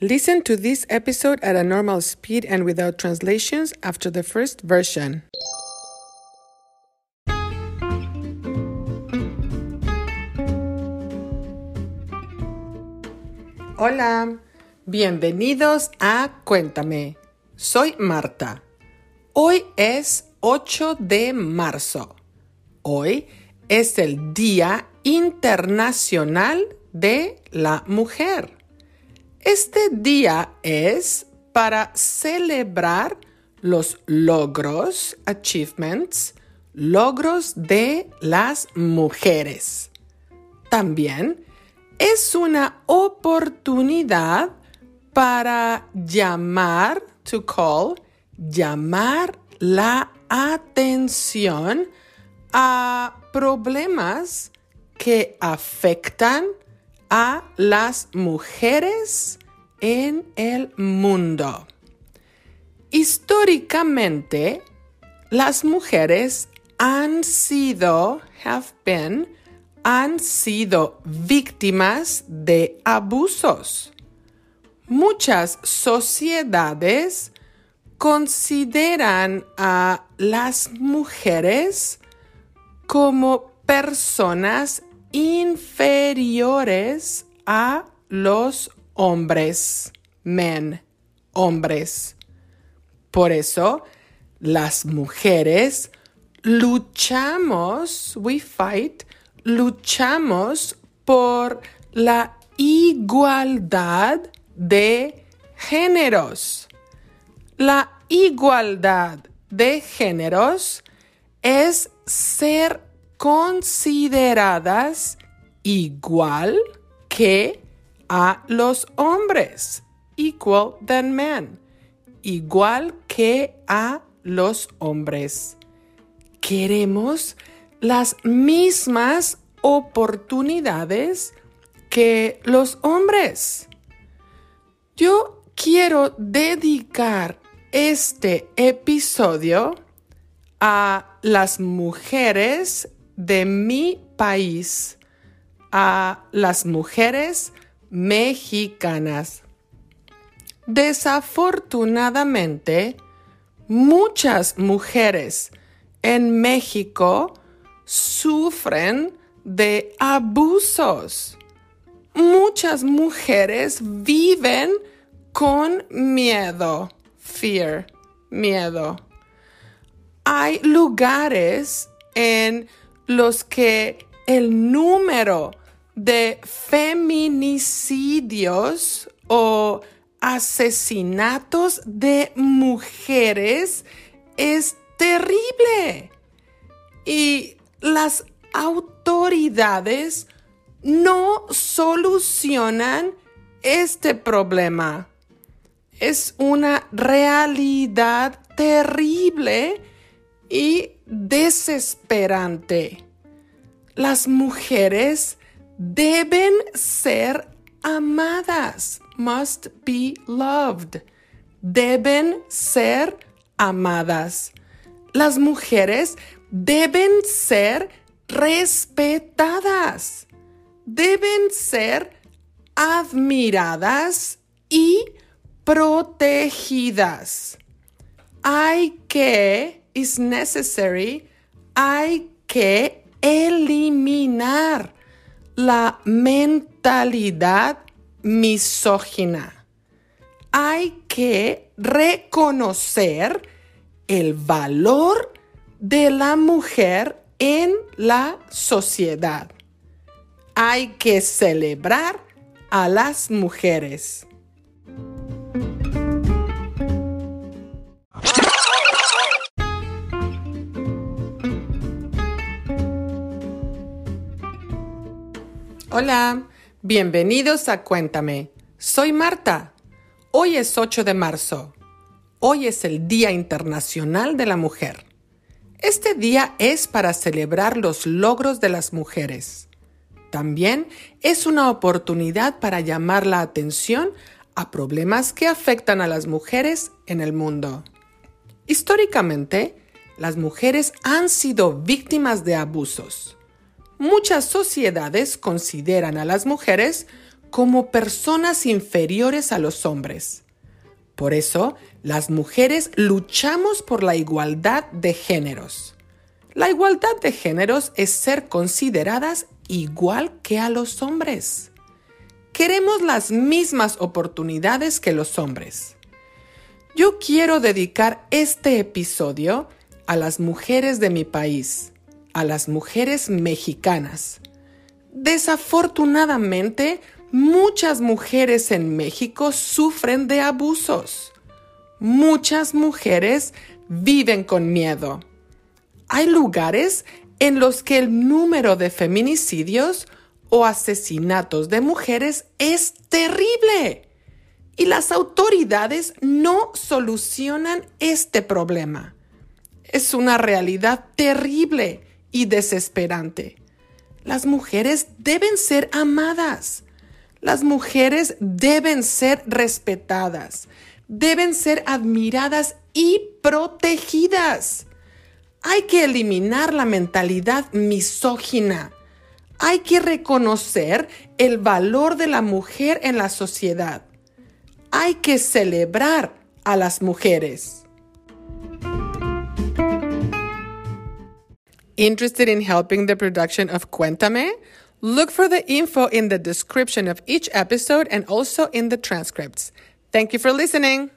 Listen to this episode at a normal speed and without translations after the first version. Hola, bienvenidos a Cuéntame. Soy Marta. Hoy es 8 de marzo. Hoy es el Día Internacional de la Mujer. Este día es para celebrar los logros, achievements, logros de las mujeres. También es una oportunidad para llamar, to call, llamar la atención a problemas que afectan a las mujeres en el mundo. Históricamente, las mujeres han sido, have been, han sido víctimas de abusos. Muchas sociedades consideran a las mujeres como personas inferiores a los hombres, men, hombres. Por eso, las mujeres luchamos, we fight, luchamos por la igualdad de géneros. La igualdad de géneros es ser consideradas igual que a los hombres, equal than men, igual que a los hombres. Queremos las mismas oportunidades que los hombres. Yo quiero dedicar este episodio a las mujeres de mi país a las mujeres mexicanas. Desafortunadamente, muchas mujeres en México sufren de abusos. Muchas mujeres viven con miedo, fear, miedo. Hay lugares en los que el número de feminicidios o asesinatos de mujeres es terrible. Y las autoridades no solucionan este problema. Es una realidad terrible y desesperante. Las mujeres deben ser amadas, must be loved. Deben ser amadas. Las mujeres deben ser respetadas. Deben ser admiradas y protegidas. Hay que is necessary, hay que eliminar la mentalidad misógina. Hay que reconocer el valor de la mujer en la sociedad. Hay que celebrar a las mujeres. Hola, bienvenidos a Cuéntame. Soy Marta. Hoy es 8 de marzo. Hoy es el Día Internacional de la Mujer. Este día es para celebrar los logros de las mujeres. También es una oportunidad para llamar la atención a problemas que afectan a las mujeres en el mundo. Históricamente, las mujeres han sido víctimas de abusos. Muchas sociedades consideran a las mujeres como personas inferiores a los hombres. Por eso, las mujeres luchamos por la igualdad de géneros. La igualdad de géneros es ser consideradas igual que a los hombres. Queremos las mismas oportunidades que los hombres. Yo quiero dedicar este episodio a las mujeres de mi país, a las mujeres mexicanas. Desafortunadamente, muchas mujeres en México sufren de abusos. Muchas mujeres viven con miedo. Hay lugares en los que el número de feminicidios o asesinatos de mujeres es terrible y las autoridades no solucionan este problema. Es una realidad terrible y desesperante. Las mujeres deben ser amadas. Las mujeres deben ser respetadas. Deben ser admiradas y protegidas. Hay que eliminar la mentalidad misógina. Hay que reconocer el valor de la mujer en la sociedad. Hay que celebrar a las mujeres. Interested in helping the production of Cuéntame? Look for the info in the description of each episode and also in the transcripts. Thank you for listening.